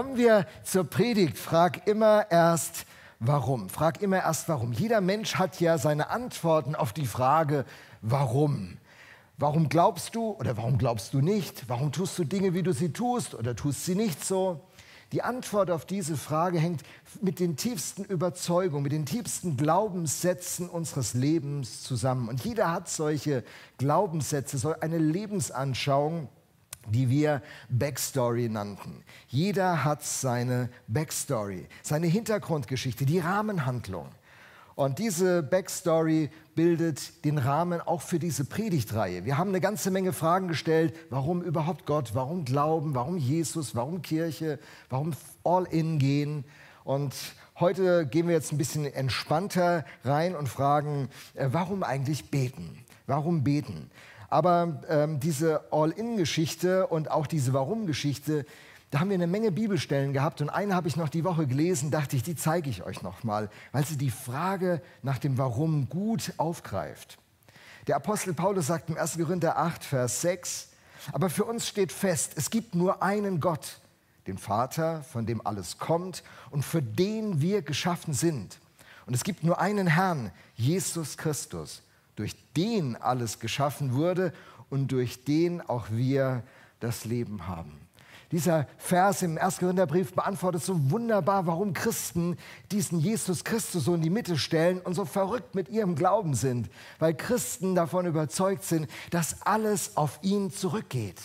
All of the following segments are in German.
Kommen wir zur Predigt. Frag immer erst, warum. Frag immer erst, warum. Jeder Mensch hat ja seine Antworten auf die Frage, warum. Warum glaubst du oder warum glaubst du nicht? Warum tust du Dinge, wie du sie tust oder tust sie nicht so? Die Antwort auf diese Frage hängt mit den tiefsten Überzeugungen, mit den tiefsten Glaubenssätzen unseres Lebens zusammen. Und jeder hat solche Glaubenssätze, so eine Lebensanschauung, die wir Backstory nannten. Jeder hat seine Backstory, seine Hintergrundgeschichte, die Rahmenhandlung. Und diese Backstory bildet den Rahmen auch für diese Predigtreihe. Wir haben eine ganze Menge Fragen gestellt. Warum überhaupt Gott? Warum Glauben? Warum Jesus? Warum Kirche? Warum All-In gehen? Und heute gehen wir jetzt ein bisschen entspannter rein und fragen, äh, warum eigentlich beten? Warum beten? Aber ähm, diese All-In-Geschichte und auch diese Warum-Geschichte, da haben wir eine Menge Bibelstellen gehabt und eine habe ich noch die Woche gelesen, dachte ich, die zeige ich euch noch mal, weil sie die Frage nach dem Warum gut aufgreift. Der Apostel Paulus sagt im 1. Korinther 8, Vers 6, aber für uns steht fest, es gibt nur einen Gott, den Vater, von dem alles kommt und für den wir geschaffen sind. Und es gibt nur einen Herrn, Jesus Christus durch den alles geschaffen wurde und durch den auch wir das Leben haben. Dieser Vers im 1. Korintherbrief beantwortet so wunderbar, warum Christen diesen Jesus Christus so in die Mitte stellen und so verrückt mit ihrem Glauben sind. Weil Christen davon überzeugt sind, dass alles auf ihn zurückgeht.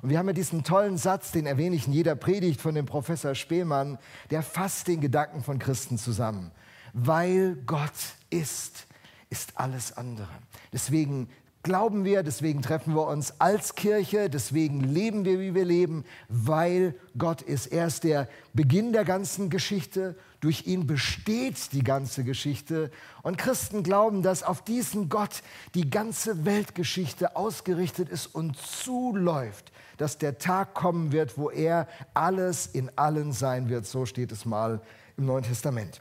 Und wir haben ja diesen tollen Satz, den erwähne ich in jeder Predigt von dem Professor Spehlmann, der fasst den Gedanken von Christen zusammen. Weil Gott ist, ist alles andere. Deswegen glauben wir, deswegen treffen wir uns als Kirche, deswegen leben wir, wie wir leben, weil Gott ist. Er ist der Beginn der ganzen Geschichte. Durch ihn besteht die ganze Geschichte. Und Christen glauben, dass auf diesen Gott die ganze Weltgeschichte ausgerichtet ist und zuläuft, dass der Tag kommen wird, wo er alles in allen sein wird. So steht es mal im Neuen Testament.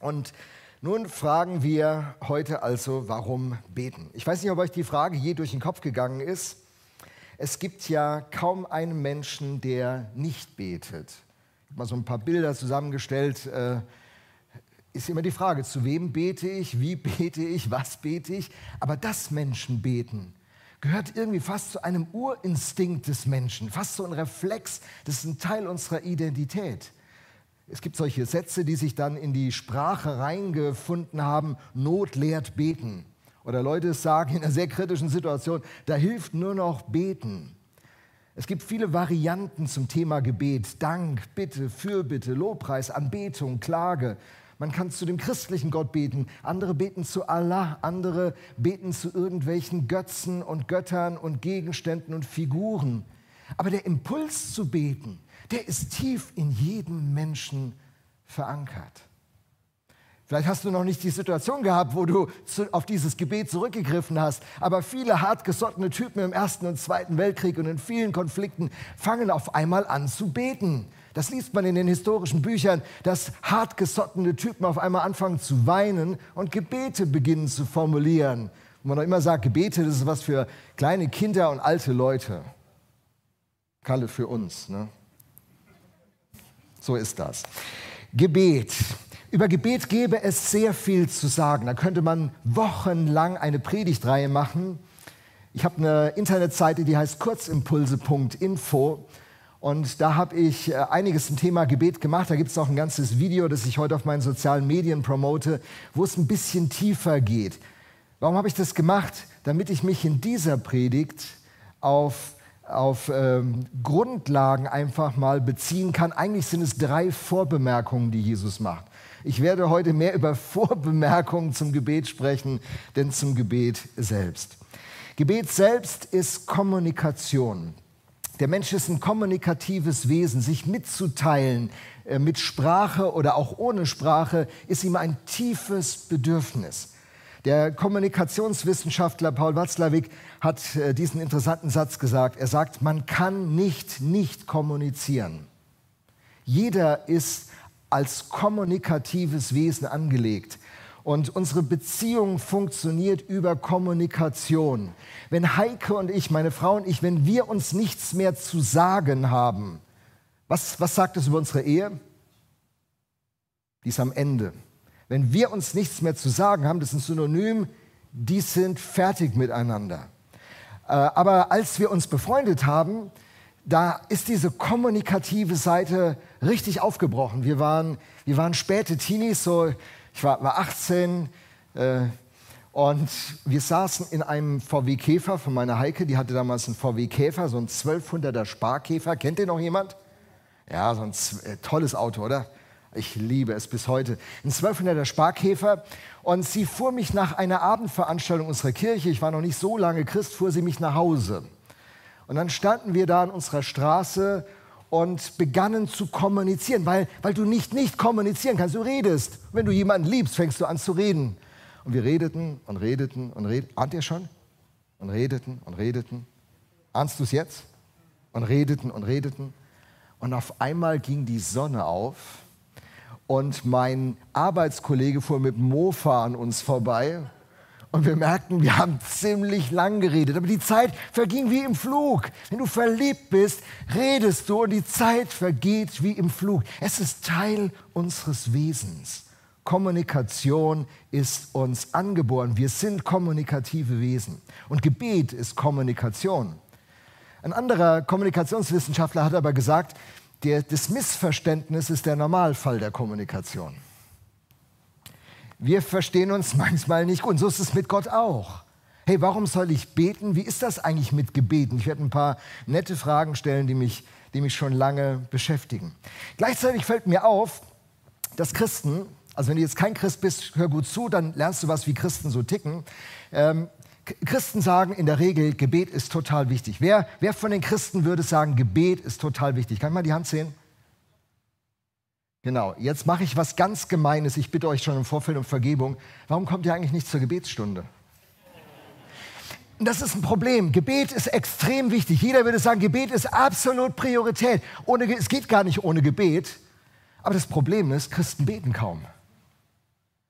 Und nun fragen wir heute also, warum beten? Ich weiß nicht, ob euch die Frage je durch den Kopf gegangen ist. Es gibt ja kaum einen Menschen, der nicht betet. Ich habe mal so ein paar Bilder zusammengestellt. Äh, ist immer die Frage, zu wem bete ich, wie bete ich, was bete ich? Aber das Menschen beten gehört irgendwie fast zu einem Urinstinkt des Menschen, fast so ein Reflex, das ist ein Teil unserer Identität. Es gibt solche Sätze, die sich dann in die Sprache reingefunden haben, Not lehrt beten. Oder Leute sagen in einer sehr kritischen Situation, da hilft nur noch beten. Es gibt viele Varianten zum Thema Gebet. Dank, Bitte, Fürbitte, Lobpreis, Anbetung, Klage. Man kann zu dem christlichen Gott beten, andere beten zu Allah, andere beten zu irgendwelchen Götzen und Göttern und Gegenständen und Figuren. Aber der Impuls zu beten, der ist tief in jedem Menschen verankert. Vielleicht hast du noch nicht die Situation gehabt, wo du zu, auf dieses Gebet zurückgegriffen hast, aber viele hartgesottene Typen im Ersten und Zweiten Weltkrieg und in vielen Konflikten fangen auf einmal an zu beten. Das liest man in den historischen Büchern, dass hartgesottene Typen auf einmal anfangen zu weinen und Gebete beginnen zu formulieren. Und man auch immer sagt, Gebete, das ist was für kleine Kinder und alte Leute. Kalle für uns. Ne? So ist das. Gebet. Über Gebet gäbe es sehr viel zu sagen. Da könnte man wochenlang eine Predigtreihe machen. Ich habe eine Internetseite, die heißt kurzimpulse.info. Und da habe ich äh, einiges zum Thema Gebet gemacht. Da gibt es auch ein ganzes Video, das ich heute auf meinen sozialen Medien promote, wo es ein bisschen tiefer geht. Warum habe ich das gemacht? Damit ich mich in dieser Predigt auf auf ähm, Grundlagen einfach mal beziehen kann. Eigentlich sind es drei Vorbemerkungen, die Jesus macht. Ich werde heute mehr über Vorbemerkungen zum Gebet sprechen, denn zum Gebet selbst. Gebet selbst ist Kommunikation. Der Mensch ist ein kommunikatives Wesen. Sich mitzuteilen äh, mit Sprache oder auch ohne Sprache ist ihm ein tiefes Bedürfnis. Der Kommunikationswissenschaftler Paul Watzlawick hat äh, diesen interessanten Satz gesagt. Er sagt, man kann nicht nicht kommunizieren. Jeder ist als kommunikatives Wesen angelegt. Und unsere Beziehung funktioniert über Kommunikation. Wenn Heike und ich, meine Frau und ich, wenn wir uns nichts mehr zu sagen haben, Was, was sagt es über unsere Ehe? Die ist am Ende. Wenn wir uns nichts mehr zu sagen haben, das ist ein Synonym, die sind fertig miteinander. Äh, aber als wir uns befreundet haben, da ist diese kommunikative Seite richtig aufgebrochen. Wir waren, wir waren späte Teenies, so, ich war, war 18 äh, und wir saßen in einem VW Käfer von meiner Heike, die hatte damals einen VW Käfer, so ein 1200er Sparkäfer. Kennt ihr noch jemand? Ja, so ein äh, tolles Auto, oder? Ich liebe es bis heute. Ein 1200er Sparkäfer. Und sie fuhr mich nach einer Abendveranstaltung unserer Kirche, ich war noch nicht so lange Christ, fuhr sie mich nach Hause. Und dann standen wir da an unserer Straße und begannen zu kommunizieren, weil, weil du nicht nicht kommunizieren kannst, du redest. Wenn du jemanden liebst, fängst du an zu reden. Und wir redeten und redeten und redeten. Ahnt ihr schon? Und redeten und redeten. Ahnst du es jetzt? Und redeten und redeten. Und auf einmal ging die Sonne auf und mein Arbeitskollege fuhr mit Mofa an uns vorbei und wir merkten, wir haben ziemlich lang geredet, aber die Zeit verging wie im Flug. Wenn du verliebt bist, redest du und die Zeit vergeht wie im Flug. Es ist Teil unseres Wesens. Kommunikation ist uns angeboren. Wir sind kommunikative Wesen. Und Gebet ist Kommunikation. Ein anderer Kommunikationswissenschaftler hat aber gesagt, der, das Missverständnis ist der Normalfall der Kommunikation. Wir verstehen uns manchmal nicht gut. Und so ist es mit Gott auch. Hey, warum soll ich beten? Wie ist das eigentlich mit Gebeten? Ich werde ein paar nette Fragen stellen, die mich, die mich schon lange beschäftigen. Gleichzeitig fällt mir auf, dass Christen, also wenn du jetzt kein Christ bist, hör gut zu, dann lernst du was, wie Christen so ticken. Ähm, Christen sagen in der Regel, Gebet ist total wichtig. Wer, wer von den Christen würde sagen, Gebet ist total wichtig? Kann ich mal die Hand sehen? Genau, jetzt mache ich was ganz Gemeines. Ich bitte euch schon im Vorfeld um Vergebung. Warum kommt ihr eigentlich nicht zur Gebetsstunde? Das ist ein Problem. Gebet ist extrem wichtig. Jeder würde sagen, Gebet ist absolut Priorität. Ohne, es geht gar nicht ohne Gebet. Aber das Problem ist, Christen beten kaum.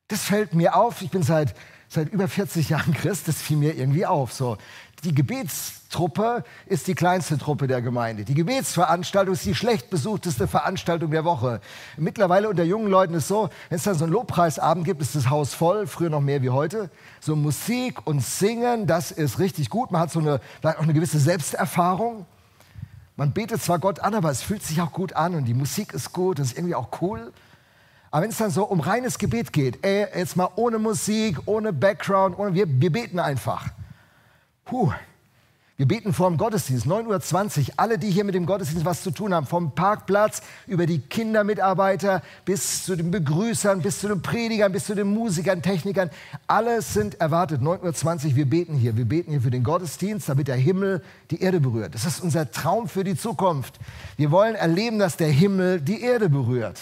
Das fällt mir auf. Ich bin seit seit über 40 Jahren Christ, das fiel mir irgendwie auf. So, die Gebetstruppe ist die kleinste Truppe der Gemeinde. Die Gebetsveranstaltung ist die schlecht besuchteste Veranstaltung der Woche. Mittlerweile unter jungen Leuten ist es so, wenn es dann so einen Lobpreisabend gibt, ist das Haus voll, früher noch mehr wie heute. So Musik und Singen, das ist richtig gut. Man hat so eine, auch eine gewisse Selbsterfahrung. Man betet zwar Gott an, aber es fühlt sich auch gut an und die Musik ist gut, das ist irgendwie auch cool. Aber wenn es dann so um reines Gebet geht, ey, jetzt mal ohne Musik, ohne Background, ohne, wir, wir beten einfach. Puh, wir beten vor dem Gottesdienst, 9.20 Uhr. Alle, die hier mit dem Gottesdienst was zu tun haben, vom Parkplatz über die Kindermitarbeiter bis zu den Begrüßern, bis zu den Predigern, bis zu den Musikern, Technikern, alle sind erwartet. 9.20 Uhr, wir beten hier. Wir beten hier für den Gottesdienst, damit der Himmel die Erde berührt. Das ist unser Traum für die Zukunft. Wir wollen erleben, dass der Himmel die Erde berührt.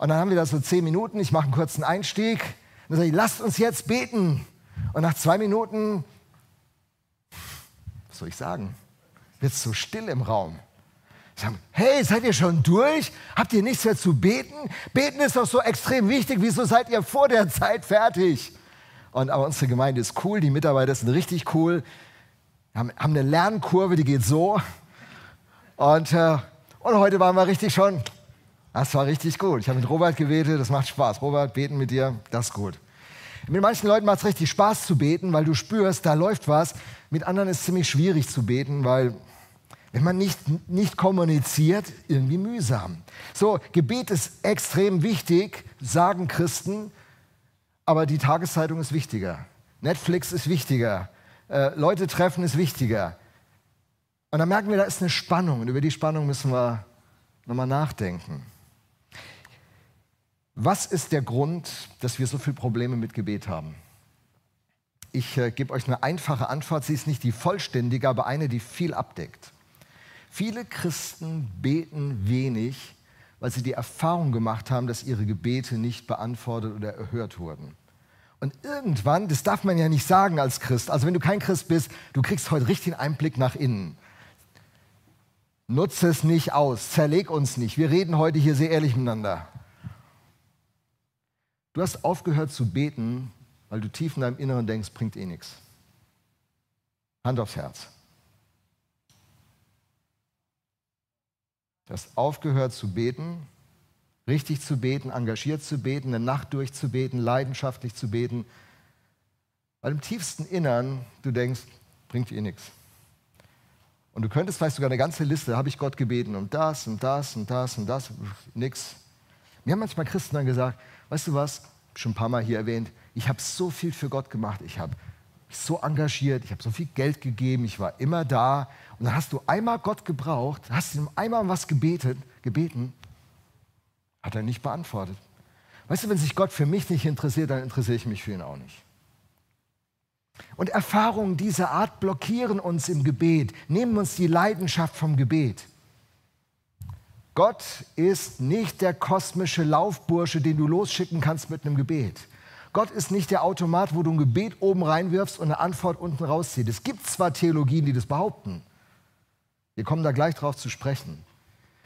Und dann haben wir da so zehn Minuten, ich mache einen kurzen Einstieg. Und dann sage ich, lasst uns jetzt beten. Und nach zwei Minuten, was soll ich sagen, wird es so still im Raum. Ich sage, hey, seid ihr schon durch? Habt ihr nichts mehr zu beten? Beten ist doch so extrem wichtig. Wieso seid ihr vor der Zeit fertig? Und aber unsere Gemeinde ist cool, die Mitarbeiter sind richtig cool, haben, haben eine Lernkurve, die geht so. Und, äh, und heute waren wir richtig schon das war richtig gut. Ich habe mit Robert gebetet, das macht Spaß. Robert, beten mit dir, das ist gut. Mit manchen Leuten macht es richtig Spaß zu beten, weil du spürst, da läuft was. Mit anderen ist es ziemlich schwierig zu beten, weil wenn man nicht, nicht kommuniziert, irgendwie mühsam. So, Gebet ist extrem wichtig, sagen Christen, aber die Tageszeitung ist wichtiger. Netflix ist wichtiger. Äh, Leute treffen ist wichtiger. Und dann merken wir, da ist eine Spannung und über die Spannung müssen wir nochmal nachdenken. Was ist der Grund, dass wir so viele Probleme mit Gebet haben? Ich äh, gebe euch eine einfache Antwort. Sie ist nicht die vollständige, aber eine, die viel abdeckt. Viele Christen beten wenig, weil sie die Erfahrung gemacht haben, dass ihre Gebete nicht beantwortet oder erhört wurden. Und irgendwann, das darf man ja nicht sagen als Christ, also wenn du kein Christ bist, du kriegst heute richtig einen Einblick nach innen. Nutze es nicht aus, zerleg uns nicht. Wir reden heute hier sehr ehrlich miteinander. Du hast aufgehört zu beten, weil du tief in deinem Inneren denkst, bringt eh nichts. Hand aufs Herz. Du hast aufgehört zu beten, richtig zu beten, engagiert zu beten, eine Nacht durchzubeten, leidenschaftlich zu beten, weil im tiefsten Innern du denkst, bringt ihr nichts. Und du könntest vielleicht sogar eine ganze Liste, habe ich Gott gebeten um das und das und das und das, nix. Mir haben manchmal Christen dann gesagt, weißt du was, schon ein paar Mal hier erwähnt, ich habe so viel für Gott gemacht, ich habe mich so engagiert, ich habe so viel Geld gegeben, ich war immer da. Und dann hast du einmal Gott gebraucht, hast ihm einmal was gebetet, gebeten, hat er nicht beantwortet. Weißt du, wenn sich Gott für mich nicht interessiert, dann interessiere ich mich für ihn auch nicht. Und Erfahrungen dieser Art blockieren uns im Gebet, nehmen uns die Leidenschaft vom Gebet. Gott ist nicht der kosmische Laufbursche, den du losschicken kannst mit einem Gebet. Gott ist nicht der Automat, wo du ein Gebet oben reinwirfst und eine Antwort unten rauszieht. Es gibt zwar Theologien, die das behaupten. Wir kommen da gleich drauf zu sprechen.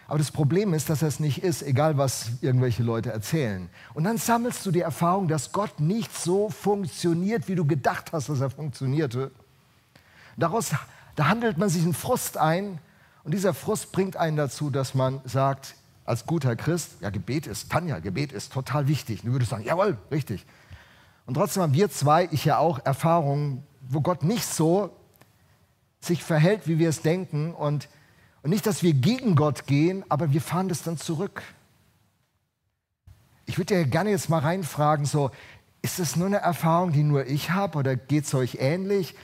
Aber das Problem ist, dass er es nicht ist, egal was irgendwelche Leute erzählen. Und dann sammelst du die Erfahrung, dass Gott nicht so funktioniert, wie du gedacht hast, dass er funktionierte. Daraus da handelt man sich einen Frust ein und dieser Frust bringt einen dazu, dass man sagt, als guter Christ, ja, Gebet ist, Tanja, Gebet ist total wichtig. Du würdest sagen, jawohl, richtig. Und trotzdem haben wir zwei, ich ja auch, Erfahrungen, wo Gott nicht so sich verhält, wie wir es denken und und nicht, dass wir gegen Gott gehen, aber wir fahren das dann zurück. Ich würde ja gerne jetzt mal reinfragen, so, ist das nur eine Erfahrung, die nur ich habe oder geht es euch ähnlich?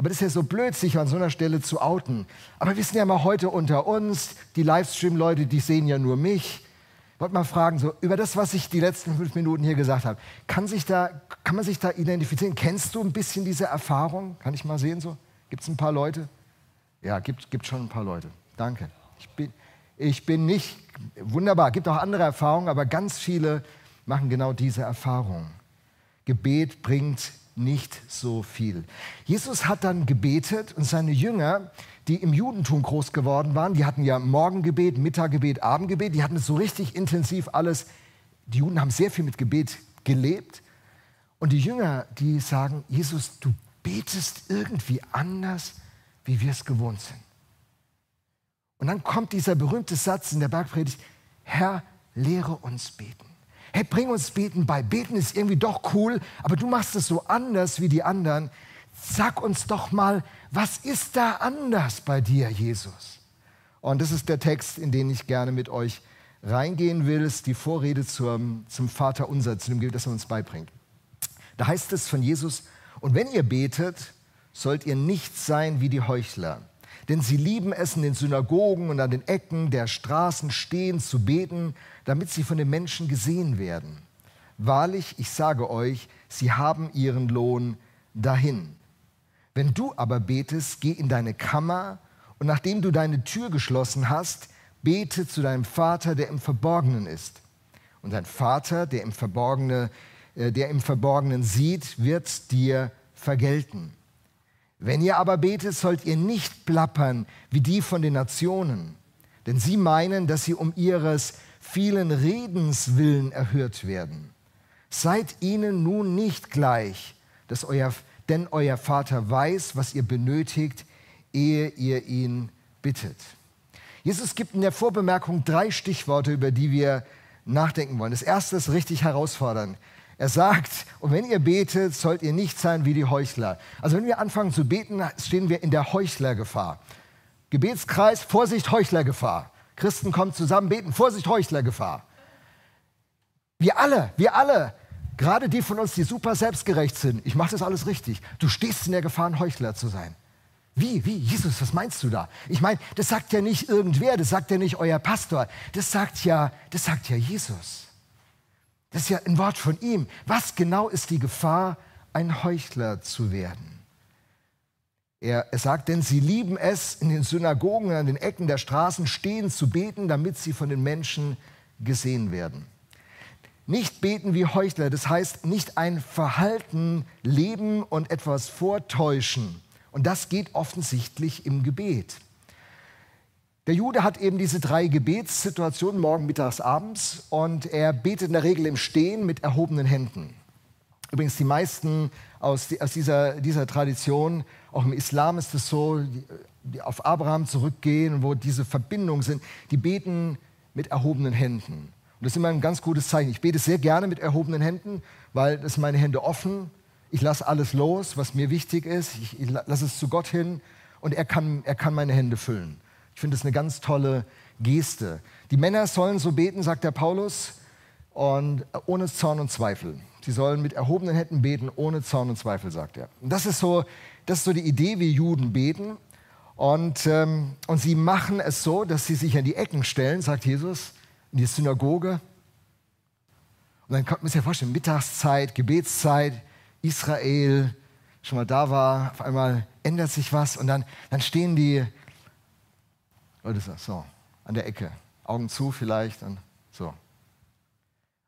Aber das ist ja so blöd, sich an so einer Stelle zu outen. Aber wir sind ja mal heute unter uns, die Livestream-Leute, die sehen ja nur mich. Ich wollte mal fragen, so, über das, was ich die letzten fünf Minuten hier gesagt habe, kann, sich da, kann man sich da identifizieren? Kennst du ein bisschen diese Erfahrung? Kann ich mal sehen so? Gibt es ein paar Leute? Ja, gibt, gibt schon ein paar Leute. Danke. Ich bin, ich bin nicht wunderbar. Gibt auch andere Erfahrungen, aber ganz viele machen genau diese Erfahrung. Gebet bringt nicht so viel. Jesus hat dann gebetet und seine Jünger, die im Judentum groß geworden waren, die hatten ja Morgengebet, Mittaggebet, Abendgebet, die hatten es so richtig intensiv alles. Die Juden haben sehr viel mit Gebet gelebt. Und die Jünger, die sagen, Jesus, du betest irgendwie anders, wie wir es gewohnt sind. Und dann kommt dieser berühmte Satz in der Bergpredigt, Herr, lehre uns beten. Hey, bring uns beten bei. Beten ist irgendwie doch cool, aber du machst es so anders wie die anderen. Sag uns doch mal, was ist da anders bei dir, Jesus? Und das ist der Text, in den ich gerne mit euch reingehen will. Es ist die Vorrede zum, zum Vater unser, zu dem Gebet, das er uns beibringt. Da heißt es von Jesus, und wenn ihr betet, sollt ihr nicht sein wie die Heuchler denn sie lieben es, in den Synagogen und an den Ecken der Straßen stehen zu beten, damit sie von den Menschen gesehen werden. Wahrlich, ich sage euch, sie haben ihren Lohn dahin. Wenn du aber betest, geh in deine Kammer und nachdem du deine Tür geschlossen hast, bete zu deinem Vater, der im Verborgenen ist. Und dein Vater, der im Verborgenen, äh, der im Verborgenen sieht, wird dir vergelten. Wenn ihr aber betet, sollt ihr nicht plappern wie die von den Nationen, denn sie meinen, dass sie um ihres vielen Redens willen erhört werden. Seid ihnen nun nicht gleich, dass euer, denn euer Vater weiß, was ihr benötigt, ehe ihr ihn bittet. Jesus gibt in der Vorbemerkung drei Stichworte, über die wir nachdenken wollen. Das erste ist richtig herausfordernd. Er sagt, und wenn ihr betet, sollt ihr nicht sein wie die Heuchler. Also wenn wir anfangen zu beten, stehen wir in der Heuchlergefahr. Gebetskreis, Vorsicht, Heuchlergefahr. Christen kommen zusammen, beten, Vorsicht, Heuchlergefahr. Wir alle, wir alle, gerade die von uns, die super selbstgerecht sind, ich mache das alles richtig, du stehst in der Gefahr, ein Heuchler zu sein. Wie, wie, Jesus, was meinst du da? Ich meine, das sagt ja nicht irgendwer, das sagt ja nicht euer Pastor, das sagt ja, das sagt ja Jesus. Das ist ja ein Wort von ihm. Was genau ist die Gefahr, ein Heuchler zu werden? Er, sagt, denn sie lieben es, in den Synagogen, an den Ecken der Straßen stehen zu beten, damit sie von den Menschen gesehen werden. Nicht beten wie Heuchler, das heißt nicht ein Verhalten leben und etwas vortäuschen. Und das geht offensichtlich im Gebet. Der Jude hat eben diese drei Gebetssituationen, morgen, mittags, abends, und er betet in der Regel im Stehen mit erhobenen Händen. Übrigens, die meisten aus, dieser, dieser Tradition, auch im Islam ist es so, die auf Abraham zurückgehen, wo diese Verbindungen sind, die beten mit erhobenen Händen. Und das ist immer ein ganz gutes Zeichen. Ich bete sehr gerne mit erhobenen Händen, weil sind meine Hände offen. Ich lasse alles los, was mir wichtig ist. Ich, ich lasse es zu Gott hin und er kann, er kann meine Hände füllen. Ich finde das eine ganz tolle Geste. Die Männer sollen so beten, sagt der Paulus, und ohne Zorn und Zweifel. Sie sollen mit erhobenen Händen beten, ohne Zorn und Zweifel, sagt er. Und das ist so, das ist so die Idee, wie Juden beten. Und, ähm, und sie machen es so, dass sie sich an die Ecken stellen, sagt Jesus, in die Synagoge. Und dann kommt man sich ja vorstellen, Mittagszeit, Gebetszeit, Israel, schon mal da war, auf einmal ändert sich was und dann, dann stehen die, das, so, an der Ecke, Augen zu vielleicht und so.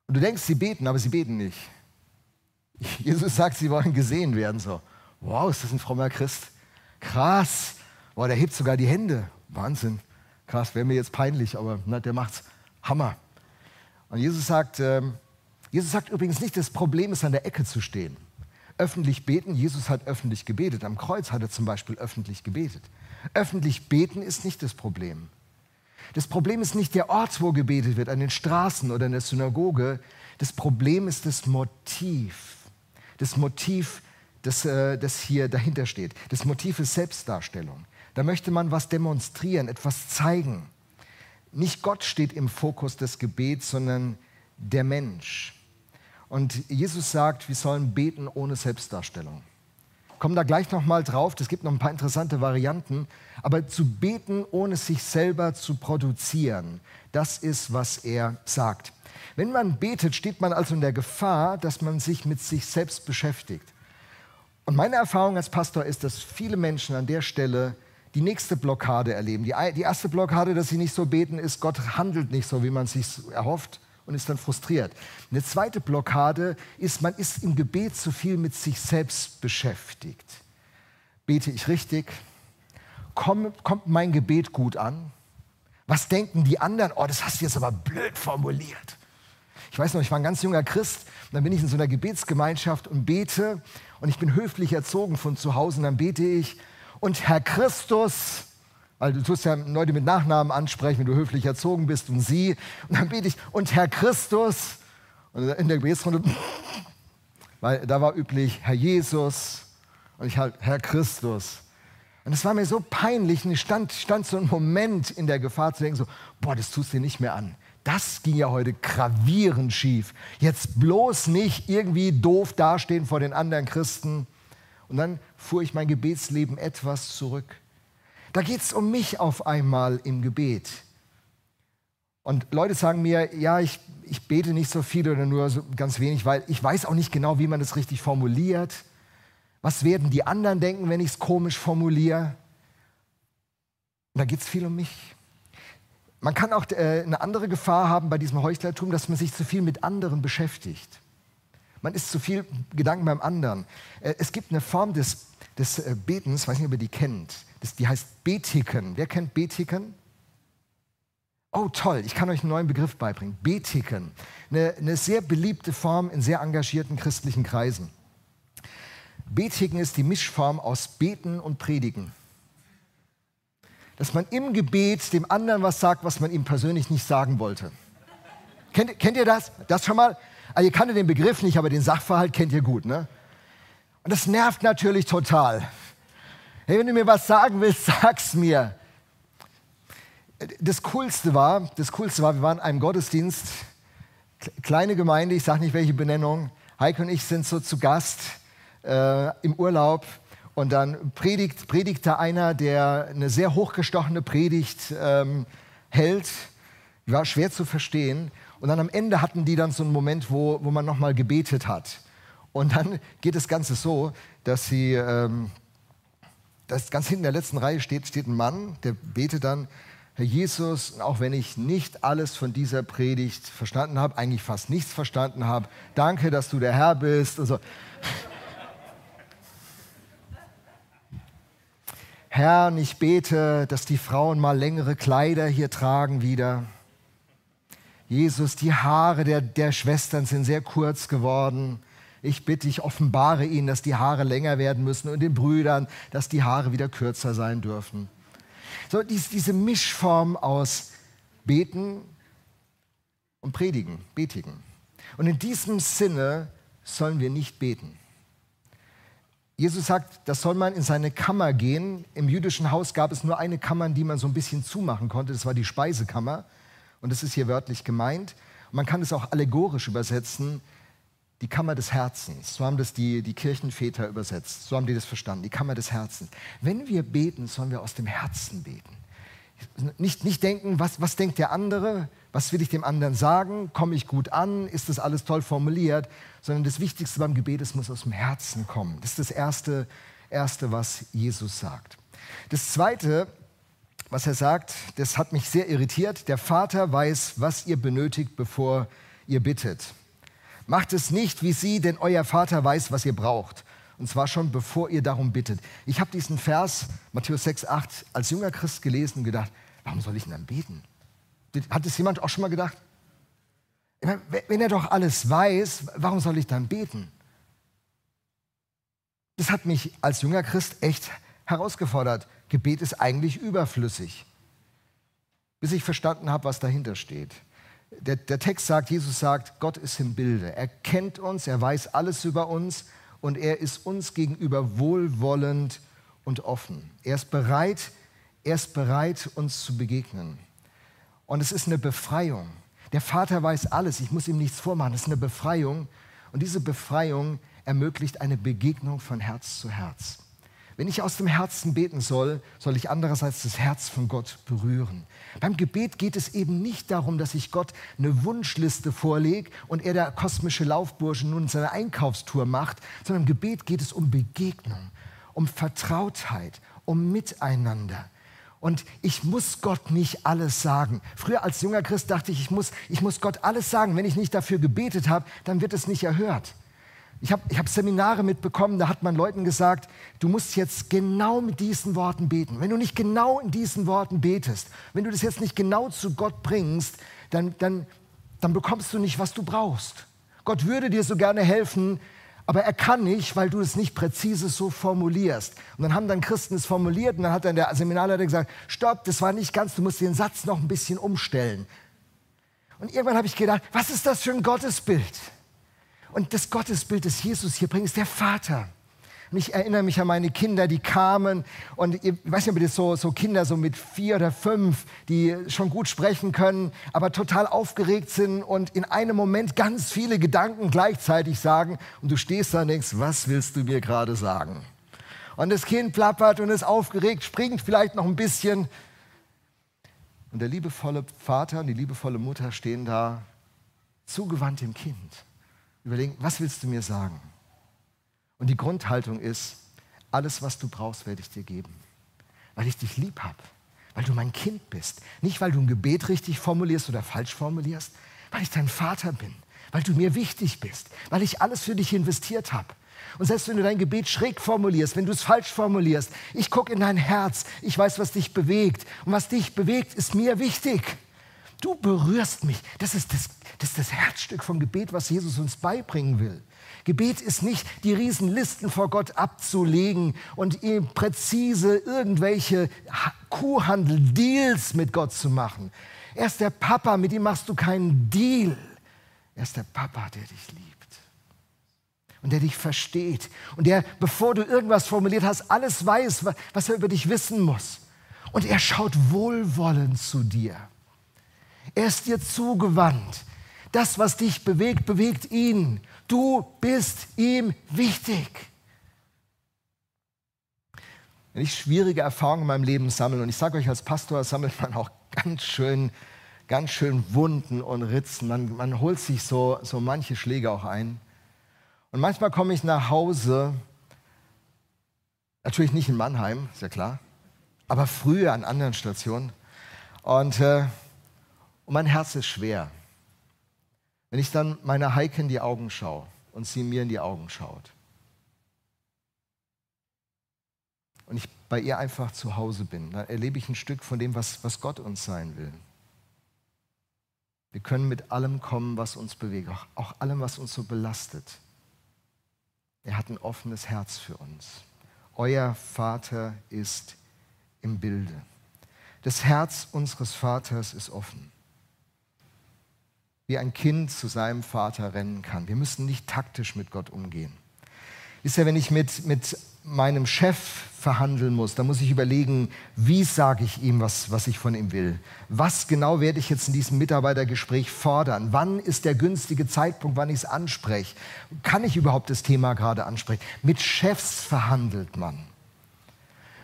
Und du denkst, sie beten, aber sie beten nicht. Jesus sagt, sie wollen gesehen werden, so. Wow, ist das ein frommer Christ? Krass. Boah, der hebt sogar die Hände. Wahnsinn. Krass, wäre mir jetzt peinlich, aber na, der macht's. Hammer. Und Jesus sagt, ähm, Jesus sagt übrigens nicht, das Problem ist, an der Ecke zu stehen. Öffentlich beten, Jesus hat öffentlich gebetet. Am Kreuz hat er zum Beispiel öffentlich gebetet. Öffentlich beten ist nicht das Problem. Das Problem ist nicht der Ort, wo gebetet wird, an den Straßen oder in der Synagoge. Das Problem ist das Motiv. Das Motiv, das, äh, das hier dahinter steht. Das Motiv ist Selbstdarstellung. Da möchte man was demonstrieren, etwas zeigen. Nicht Gott steht im Fokus des Gebets, sondern der Mensch. Und Jesus sagt, wir sollen beten ohne Selbstdarstellung. Kommen da gleich noch mal drauf. Es gibt noch ein paar interessante Varianten. Aber zu beten, ohne sich selber zu produzieren, das ist, was er sagt. Wenn man betet, steht man also in der Gefahr, dass man sich mit sich selbst beschäftigt. Und meine Erfahrung als Pastor ist, dass viele Menschen an der Stelle die nächste Blockade erleben. Die, die erste Blockade, dass sie nicht so beten, ist, Gott handelt nicht so, wie man sich erhofft und ist dann frustriert. Eine zweite Blockade ist, man ist im Gebet zu viel mit sich selbst beschäftigt. Bete ich richtig? Komm, kommt mein Gebet gut an? Was denken die anderen? Oh, das hast du jetzt aber blöd formuliert. Ich weiß noch, ich war ein ganz junger Christ, und dann bin ich in so einer Gebetsgemeinschaft und bete und ich bin höflich erzogen von zu Hause und dann bete ich und Herr Christus, weil du tust ja Leute mit Nachnamen ansprechen, wenn du höflich erzogen bist und sie, und dann bete ich und Herr Christus und in der Gebetsrunde, weil da war üblich Herr Jesus und ich halt Herr Christus. Und es war mir so peinlich und ich stand, stand so einen Moment in der Gefahr zu denken, so, boah, das tust du dir nicht mehr an. Das ging ja heute gravierend schief. Jetzt bloß nicht irgendwie doof dastehen vor den anderen Christen. Und dann fuhr ich mein Gebetsleben etwas zurück. Da geht es um mich auf einmal im Gebet. Und Leute sagen mir, ja, ich, ich bete nicht so viel oder nur so ganz wenig, weil ich weiß auch nicht genau, wie man das richtig formuliert. Was werden die anderen denken, wenn ich es komisch formuliere? Da geht es viel um mich. Man kann auch äh, eine andere Gefahr haben bei diesem Heuchlertum, dass man sich zu viel mit anderen beschäftigt. Man ist zu viel Gedanken beim anderen. Äh, es gibt eine Form des, des äh, Betens, weiß nicht, ob ihr die kennt. Das, die heißt Betiken. Wer kennt Betiken? Oh, toll, ich kann euch einen neuen Begriff beibringen. Betiken. Eine, eine sehr beliebte Form in sehr engagierten christlichen Kreisen. Betiken ist die Mischform aus Beten und Predigen. Dass man im Gebet dem anderen was sagt, was man ihm persönlich nicht sagen wollte. Kennt, kennt ihr das? Das schon mal? Also ihr kanntet den Begriff nicht, aber den Sachverhalt kennt ihr gut, ne? Und das nervt natürlich total. Hey, wenn du mir was sagen willst, sag's mir. Das Coolste war, das Coolste war, wir waren in einem Gottesdienst, kleine Gemeinde, ich sage nicht welche Benennung. Heike und ich sind so zu Gast äh, im Urlaub und dann predigt, predigt da einer, der eine sehr hochgestochene Predigt ähm, hält. War schwer zu verstehen. Und dann am Ende hatten die dann so einen Moment, wo, wo man nochmal gebetet hat. Und dann geht das Ganze so, dass sie, ähm, dass ganz hinten in der letzten Reihe steht, steht ein Mann, der betet dann, Herr Jesus, auch wenn ich nicht alles von dieser Predigt verstanden habe, eigentlich fast nichts verstanden habe, danke, dass du der Herr bist. Und so. Herr, ich bete, dass die Frauen mal längere Kleider hier tragen wieder. Jesus, die Haare der, der Schwestern sind sehr kurz geworden. Ich bitte dich, offenbare ihnen, dass die Haare länger werden müssen und den Brüdern, dass die Haare wieder kürzer sein dürfen. So dies, diese Mischform aus Beten und Predigen, Betigen. Und in diesem Sinne sollen wir nicht beten. Jesus sagt, das soll man in seine Kammer gehen. Im jüdischen Haus gab es nur eine Kammer, die man so ein bisschen zumachen konnte. Das war die Speisekammer. Und das ist hier wörtlich gemeint. Man kann es auch allegorisch übersetzen, die Kammer des Herzens. So haben das die, die Kirchenväter übersetzt. So haben die das verstanden, die Kammer des Herzens. Wenn wir beten, sollen wir aus dem Herzen beten. Nicht, nicht denken, was, was denkt der andere, was will ich dem anderen sagen, komme ich gut an, ist das alles toll formuliert, sondern das Wichtigste beim Gebet, es muss aus dem Herzen kommen. Das ist das Erste, Erste was Jesus sagt. Das Zweite, was er sagt, das hat mich sehr irritiert. Der Vater weiß, was ihr benötigt, bevor ihr bittet. Macht es nicht wie sie, denn euer Vater weiß, was ihr braucht. Und zwar schon bevor ihr darum bittet. Ich habe diesen Vers, Matthäus 6, 8, als junger Christ gelesen und gedacht, warum soll ich denn dann beten? Hat es jemand auch schon mal gedacht? Wenn er doch alles weiß, warum soll ich dann beten? Das hat mich als junger Christ echt herausgefordert. Gebet ist eigentlich überflüssig, bis ich verstanden habe, was dahinter steht. Der, der, Text sagt, Jesus sagt, Gott ist im Bilde. Er kennt uns, er weiß alles über uns und er ist uns gegenüber wohlwollend und offen. Er ist bereit, er ist bereit, uns zu begegnen. Und es ist eine Befreiung. Der Vater weiß alles, ich muss ihm nichts vormachen. Es ist eine Befreiung. Und diese Befreiung ermöglicht eine Begegnung von Herz zu Herz. Wenn ich aus dem Herzen beten soll, soll ich andererseits das Herz von Gott berühren. Beim Gebet geht es eben nicht darum, dass ich Gott eine Wunschliste vorlege und er der kosmische Laufbursche nun seine Einkaufstour macht, sondern im Gebet geht es um Begegnung, um Vertrautheit, um Miteinander. Und ich muss Gott nicht alles sagen. Früher als junger Christ dachte ich, ich muss, ich muss Gott alles sagen. Wenn ich nicht dafür gebetet habe, dann wird es nicht erhört. Ich habe ich hab Seminare mitbekommen, da hat man Leuten gesagt, du musst jetzt genau mit diesen Worten beten. Wenn du nicht genau in diesen Worten betest, wenn du das jetzt nicht genau zu Gott bringst, dann, dann, dann bekommst du nicht, was du brauchst. Gott würde dir so gerne helfen, aber er kann nicht, weil du es nicht präzise so formulierst. Und dann haben dann Christen es formuliert und dann hat dann der Seminarleiter gesagt, stopp, das war nicht ganz, du musst den Satz noch ein bisschen umstellen. Und irgendwann habe ich gedacht, was ist das für ein Gottesbild? Und das Gottesbild, das Jesus hier bringt, ist der Vater. Und ich erinnere mich an meine Kinder, die kamen und ich weiß nicht, ob das so, so Kinder so mit vier oder fünf, die schon gut sprechen können, aber total aufgeregt sind und in einem Moment ganz viele Gedanken gleichzeitig sagen und du stehst da und denkst, was willst du mir gerade sagen? Und das Kind plappert und ist aufgeregt, springt vielleicht noch ein bisschen. Und der liebevolle Vater und die liebevolle Mutter stehen da zugewandt dem Kind überlegen, was willst du mir sagen? Und die Grundhaltung ist, alles, was du brauchst, werde ich dir geben, weil ich dich lieb habe, weil du mein Kind bist. Nicht, weil du ein Gebet richtig formulierst oder falsch formulierst, weil ich dein Vater bin, weil du mir wichtig bist, weil ich alles für dich investiert habe. Und selbst wenn du dein Gebet schräg formulierst, wenn du es falsch formulierst, ich gucke in dein Herz, ich weiß, was dich bewegt. Und was dich bewegt, ist mir wichtig. Du berührst mich. Das ist das, das ist das Herzstück vom Gebet, was Jesus uns beibringen will. Gebet ist nicht, die Riesenlisten vor Gott abzulegen und ihm präzise irgendwelche Kuhhandel, Deals mit Gott zu machen. Er ist der Papa, mit ihm machst du keinen Deal. Er ist der Papa, der dich liebt und der dich versteht und der, bevor du irgendwas formuliert hast, alles weiß, was er über dich wissen muss. Und er schaut wohlwollend zu dir. Er ist dir zugewandt. Das, was dich bewegt, bewegt ihn. Du bist ihm wichtig. Wenn ich schwierige Erfahrungen in meinem Leben sammle, und ich sage euch, als Pastor sammelt man auch ganz schön, ganz schön Wunden und Ritzen. Man, man holt sich so, so manche Schläge auch ein. Und manchmal komme ich nach Hause, natürlich nicht in Mannheim, ist ja klar, aber früher an anderen Stationen. Und äh, und mein Herz ist schwer. Wenn ich dann meiner Heike in die Augen schaue und sie mir in die Augen schaut. Und ich bei ihr einfach zu Hause bin, dann erlebe ich ein Stück von dem, was, was Gott uns sein will. Wir können mit allem kommen, was uns bewegt, auch, auch allem, was uns so belastet. Er hat ein offenes Herz für uns. Euer Vater ist im Bilde. Das Herz unseres Vaters ist offen. Wie ein Kind zu seinem Vater rennen kann. Wir müssen nicht taktisch mit Gott umgehen. Ist ja, wenn ich mit, mit meinem Chef verhandeln muss, dann muss ich überlegen, wie sage ich ihm, was, was ich von ihm will. Was genau werde ich jetzt in diesem Mitarbeitergespräch fordern? Wann ist der günstige Zeitpunkt, wann ich es anspreche? Kann ich überhaupt das Thema gerade ansprechen? Mit Chefs verhandelt man.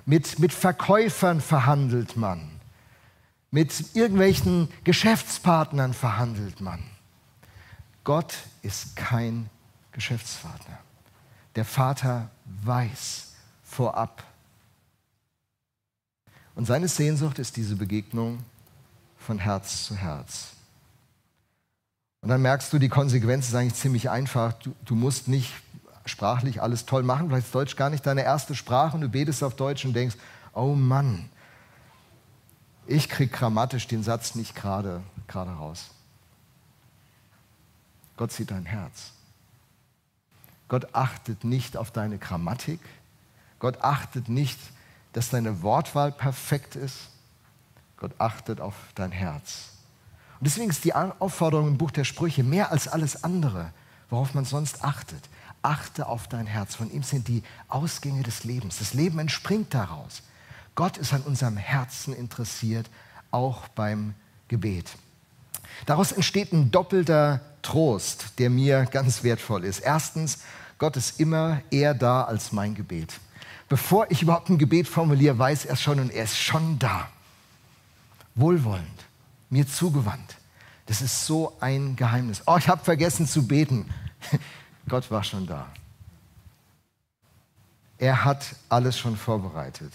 Mit, mit Verkäufern verhandelt man. Mit irgendwelchen Geschäftspartnern verhandelt man. Gott ist kein Geschäftspartner. Der Vater weiß vorab. Und seine Sehnsucht ist diese Begegnung von Herz zu Herz. Und dann merkst du, die Konsequenz ist eigentlich ziemlich einfach. Du, du musst nicht sprachlich alles toll machen, vielleicht ist Deutsch gar nicht deine erste Sprache und du betest auf Deutsch und denkst, oh Mann, ich kriege grammatisch den Satz nicht gerade raus. Gott sieht dein Herz. Gott achtet nicht auf deine Grammatik. Gott achtet nicht, dass deine Wortwahl perfekt ist. Gott achtet auf dein Herz. Und deswegen ist die Aufforderung im Buch der Sprüche mehr als alles andere, worauf man sonst achtet. Achte auf dein Herz. Von ihm sind die Ausgänge des Lebens. Das Leben entspringt daraus. Gott ist an unserem Herzen interessiert, auch beim Gebet. Daraus entsteht ein doppelter Trost, der mir ganz wertvoll ist. Erstens, Gott ist immer eher da als mein Gebet. Bevor ich überhaupt ein Gebet formuliere, weiß er schon und er ist schon da. Wohlwollend, mir zugewandt. Das ist so ein Geheimnis. Oh, ich habe vergessen zu beten. Gott war schon da. Er hat alles schon vorbereitet.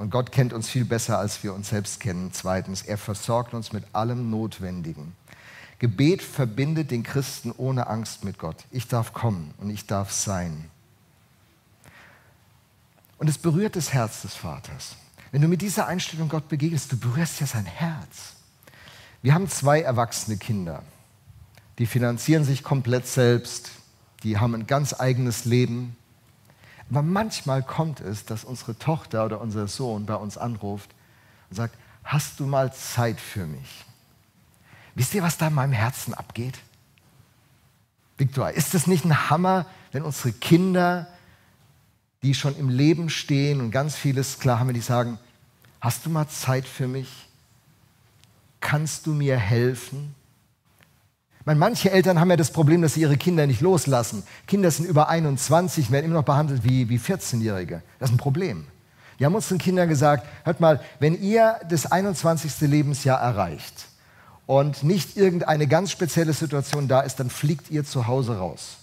Und Gott kennt uns viel besser, als wir uns selbst kennen. Zweitens, er versorgt uns mit allem Notwendigen. Gebet verbindet den Christen ohne Angst mit Gott. Ich darf kommen und ich darf sein. Und es berührt das Herz des Vaters. Wenn du mit dieser Einstellung Gott begegnest, du berührst ja sein Herz. Wir haben zwei erwachsene Kinder. Die finanzieren sich komplett selbst. Die haben ein ganz eigenes Leben. Aber manchmal kommt es, dass unsere Tochter oder unser Sohn bei uns anruft und sagt, hast du mal Zeit für mich? Wisst ihr, was da in meinem Herzen abgeht? Viktor, ist es nicht ein Hammer, wenn unsere Kinder, die schon im Leben stehen und ganz vieles klar haben, die sagen, hast du mal Zeit für mich? Kannst du mir helfen? Meine, manche Eltern haben ja das Problem, dass sie ihre Kinder nicht loslassen. Kinder sind über 21, werden immer noch behandelt wie, wie 14-Jährige. Das ist ein Problem. Wir haben unseren Kindern gesagt, hört mal, wenn ihr das 21. Lebensjahr erreicht, und nicht irgendeine ganz spezielle Situation da ist, dann fliegt ihr zu Hause raus.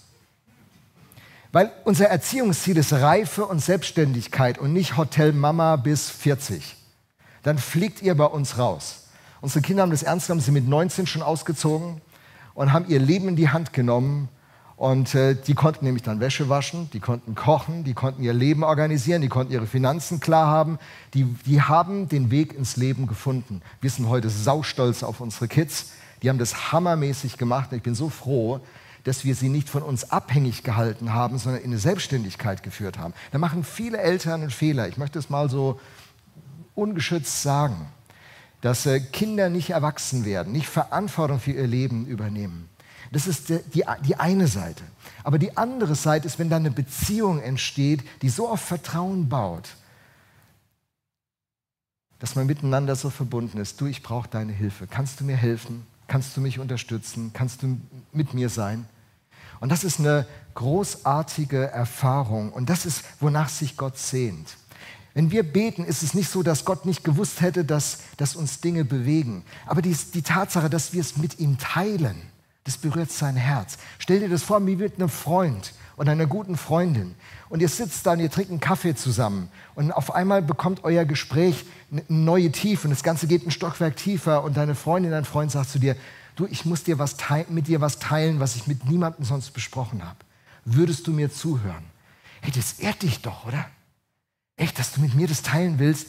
Weil unser Erziehungsziel ist Reife und Selbstständigkeit und nicht Hotel Mama bis 40. Dann fliegt ihr bei uns raus. Unsere Kinder haben das ernst genommen, sie sind mit 19 schon ausgezogen und haben ihr Leben in die Hand genommen und äh, die konnten nämlich dann Wäsche waschen, die konnten kochen, die konnten ihr Leben organisieren, die konnten ihre Finanzen klar haben. Die, die haben den Weg ins Leben gefunden. Wir sind heute saustolz auf unsere Kids. Die haben das hammermäßig gemacht. Und ich bin so froh, dass wir sie nicht von uns abhängig gehalten haben, sondern in eine Selbstständigkeit geführt haben. Da machen viele Eltern einen Fehler. Ich möchte es mal so ungeschützt sagen, dass äh, Kinder nicht erwachsen werden, nicht Verantwortung für ihr Leben übernehmen. Das ist die, die, die eine Seite. Aber die andere Seite ist, wenn da eine Beziehung entsteht, die so auf Vertrauen baut, dass man miteinander so verbunden ist. Du, ich brauche deine Hilfe. Kannst du mir helfen? Kannst du mich unterstützen? Kannst du mit mir sein? Und das ist eine großartige Erfahrung. Und das ist, wonach sich Gott sehnt. Wenn wir beten, ist es nicht so, dass Gott nicht gewusst hätte, dass, dass uns Dinge bewegen. Aber die, die Tatsache, dass wir es mit ihm teilen, das berührt sein Herz. Stell dir das vor, wie mit einem Freund und einer guten Freundin. Und ihr sitzt da und ihr trinkt einen Kaffee zusammen. Und auf einmal bekommt euer Gespräch eine neue Tiefe. Und das Ganze geht ein Stockwerk tiefer. Und deine Freundin, dein Freund sagt zu dir, du, ich muss dir was mit dir was teilen, was ich mit niemandem sonst besprochen habe. Würdest du mir zuhören? Hey, das ehrt dich doch, oder? Echt, dass du mit mir das teilen willst?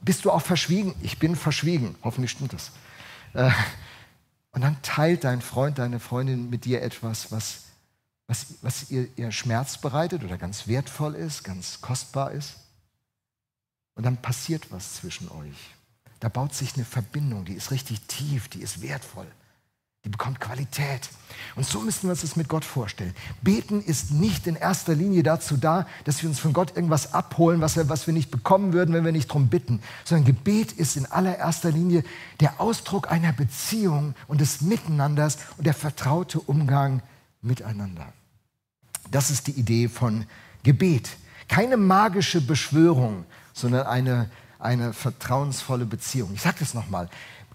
Bist du auch verschwiegen? Ich bin verschwiegen. Hoffentlich stimmt das. Äh, und dann teilt dein Freund, deine Freundin mit dir etwas, was, was, was ihr, ihr Schmerz bereitet oder ganz wertvoll ist, ganz kostbar ist. Und dann passiert was zwischen euch. Da baut sich eine Verbindung, die ist richtig tief, die ist wertvoll. Die bekommt Qualität. Und so müssen wir uns das mit Gott vorstellen. Beten ist nicht in erster Linie dazu da, dass wir uns von Gott irgendwas abholen, was wir, was wir nicht bekommen würden, wenn wir nicht darum bitten, sondern Gebet ist in allererster Linie der Ausdruck einer Beziehung und des Miteinanders und der vertraute Umgang miteinander. Das ist die Idee von Gebet. Keine magische Beschwörung, sondern eine, eine vertrauensvolle Beziehung. Ich sage das nochmal.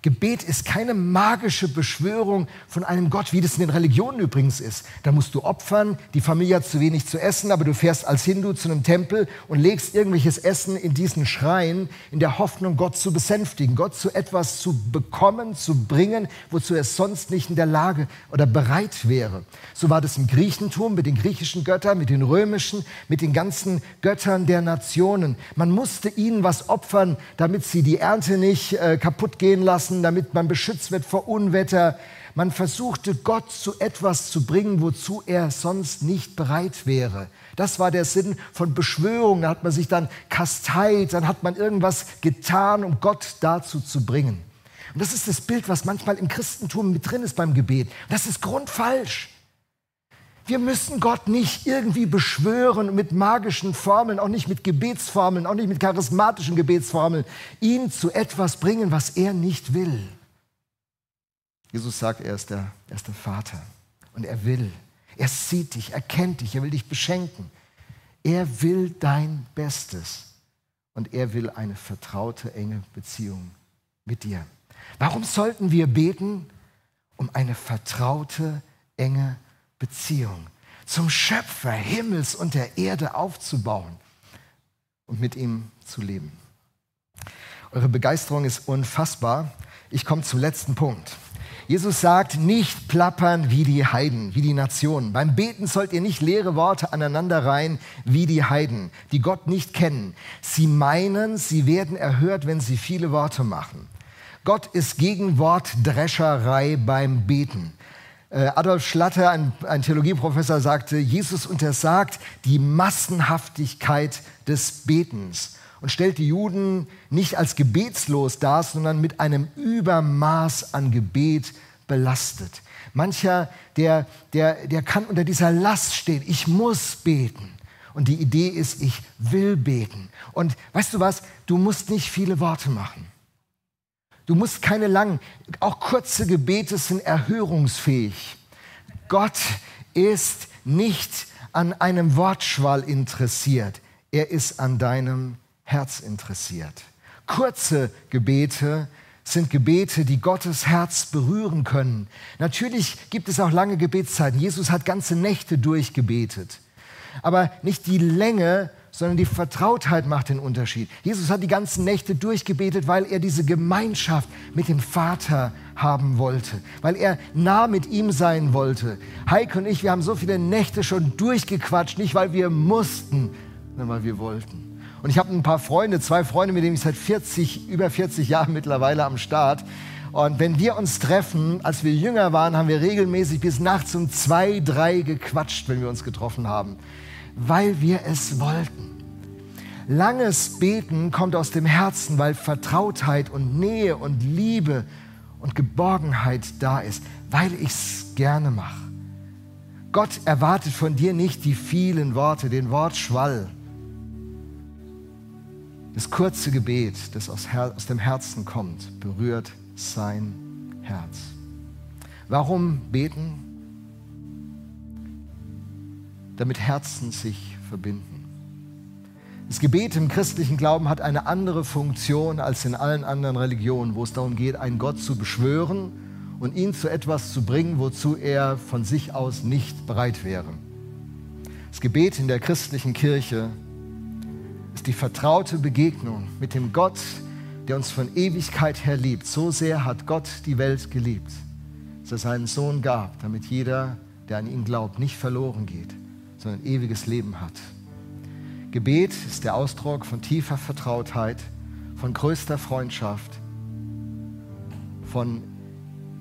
Gebet ist keine magische Beschwörung von einem Gott, wie das in den Religionen übrigens ist. Da musst du opfern, die Familie hat zu wenig zu essen, aber du fährst als Hindu zu einem Tempel und legst irgendwelches Essen in diesen Schrein in der Hoffnung, Gott zu besänftigen, Gott zu etwas zu bekommen, zu bringen, wozu er sonst nicht in der Lage oder bereit wäre. So war das im Griechentum mit den griechischen Göttern, mit den römischen, mit den ganzen Göttern der Nationen. Man musste ihnen was opfern, damit sie die Ernte nicht äh, kaputt gehen lassen lassen, damit man beschützt wird vor Unwetter. Man versuchte Gott zu etwas zu bringen, wozu er sonst nicht bereit wäre. Das war der Sinn von Beschwörung. Da hat man sich dann kasteit, dann hat man irgendwas getan, um Gott dazu zu bringen. Und das ist das Bild, was manchmal im Christentum mit drin ist beim Gebet. Das ist grundfalsch. Wir müssen Gott nicht irgendwie beschwören mit magischen Formeln, auch nicht mit Gebetsformeln, auch nicht mit charismatischen Gebetsformeln, ihn zu etwas bringen, was er nicht will. Jesus sagt, er ist der, er ist der Vater und er will. Er sieht dich, er kennt dich, er will dich beschenken. Er will dein Bestes und er will eine vertraute, enge Beziehung mit dir. Warum sollten wir beten? Um eine vertraute, enge Beziehung zum Schöpfer Himmels und der Erde aufzubauen und mit ihm zu leben. Eure Begeisterung ist unfassbar. Ich komme zum letzten Punkt. Jesus sagt, nicht plappern wie die Heiden, wie die Nationen. Beim Beten sollt ihr nicht leere Worte aneinanderreihen wie die Heiden, die Gott nicht kennen. Sie meinen, sie werden erhört, wenn sie viele Worte machen. Gott ist gegen Wortdrescherei beim Beten. Äh, Adolf Schlatter, ein, ein Theologieprofessor, sagte, Jesus untersagt die Massenhaftigkeit des Betens und stellt die Juden nicht als gebetslos dar, sondern mit einem Übermaß an Gebet belastet. Mancher, der, der, der kann unter dieser Last stehen. Ich muss beten. Und die Idee ist, ich will beten. Und weißt du was? Du musst nicht viele Worte machen. Du musst keine langen, auch kurze Gebete sind erhörungsfähig. Gott ist nicht an einem Wortschwall interessiert, er ist an deinem Herz interessiert. Kurze Gebete sind Gebete, die Gottes Herz berühren können. Natürlich gibt es auch lange Gebetszeiten. Jesus hat ganze Nächte durchgebetet. Aber nicht die Länge, sondern die Vertrautheit macht den Unterschied. Jesus hat die ganzen Nächte durchgebetet, weil er diese Gemeinschaft mit dem Vater haben wollte, weil er nah mit ihm sein wollte. Heike und ich, wir haben so viele Nächte schon durchgequatscht, nicht weil wir mussten, sondern weil wir wollten. Und ich habe ein paar Freunde, zwei Freunde, mit denen ich seit 40, über 40 Jahren mittlerweile am Start. Und wenn wir uns treffen, als wir jünger waren, haben wir regelmäßig bis nachts um zwei, drei gequatscht, wenn wir uns getroffen haben weil wir es wollten. Langes Beten kommt aus dem Herzen, weil Vertrautheit und Nähe und Liebe und Geborgenheit da ist, weil ich es gerne mache. Gott erwartet von dir nicht die vielen Worte, den Wortschwall. Das kurze Gebet, das aus, aus dem Herzen kommt, berührt sein Herz. Warum beten? Damit Herzen sich verbinden. Das Gebet im christlichen Glauben hat eine andere Funktion als in allen anderen Religionen, wo es darum geht, einen Gott zu beschwören und ihn zu etwas zu bringen, wozu er von sich aus nicht bereit wäre. Das Gebet in der christlichen Kirche ist die vertraute Begegnung mit dem Gott, der uns von Ewigkeit her liebt. So sehr hat Gott die Welt geliebt, dass er seinen Sohn gab, damit jeder, der an ihn glaubt, nicht verloren geht, sondern ewiges Leben hat. Gebet ist der Ausdruck von tiefer Vertrautheit, von größter Freundschaft, von,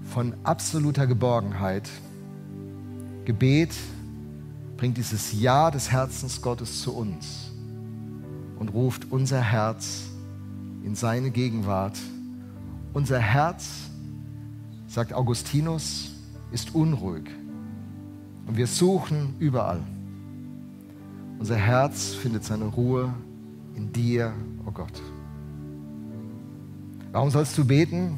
von absoluter Geborgenheit. Gebet bringt dieses Ja des Herzens Gottes zu uns und ruft unser Herz in seine Gegenwart. Unser Herz, sagt Augustinus, ist unruhig. Und wir suchen überall. Unser Herz findet seine Ruhe in dir, oh Gott. Warum sollst du beten?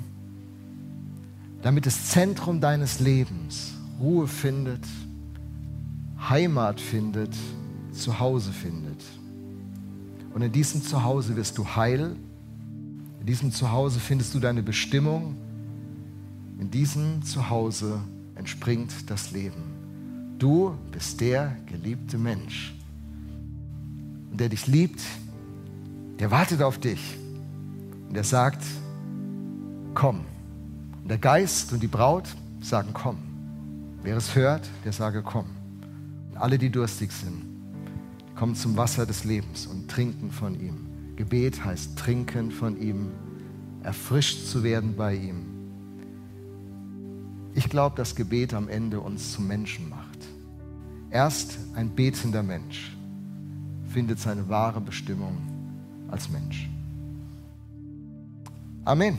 Damit das Zentrum deines Lebens Ruhe findet, Heimat findet, Zuhause findet. Und in diesem Zuhause wirst du heil, in diesem Zuhause findest du deine Bestimmung, in diesem Zuhause entspringt das Leben. Du bist der geliebte Mensch. Und der dich liebt, der wartet auf dich. Und der sagt, komm. Und der Geist und die Braut sagen, komm. Wer es hört, der sage, komm. Und alle, die durstig sind, kommen zum Wasser des Lebens und trinken von ihm. Gebet heißt trinken von ihm, erfrischt zu werden bei ihm. Ich glaube, dass Gebet am Ende uns zum Menschen macht. Erst ein betender Mensch findet seine wahre Bestimmung als Mensch. Amen.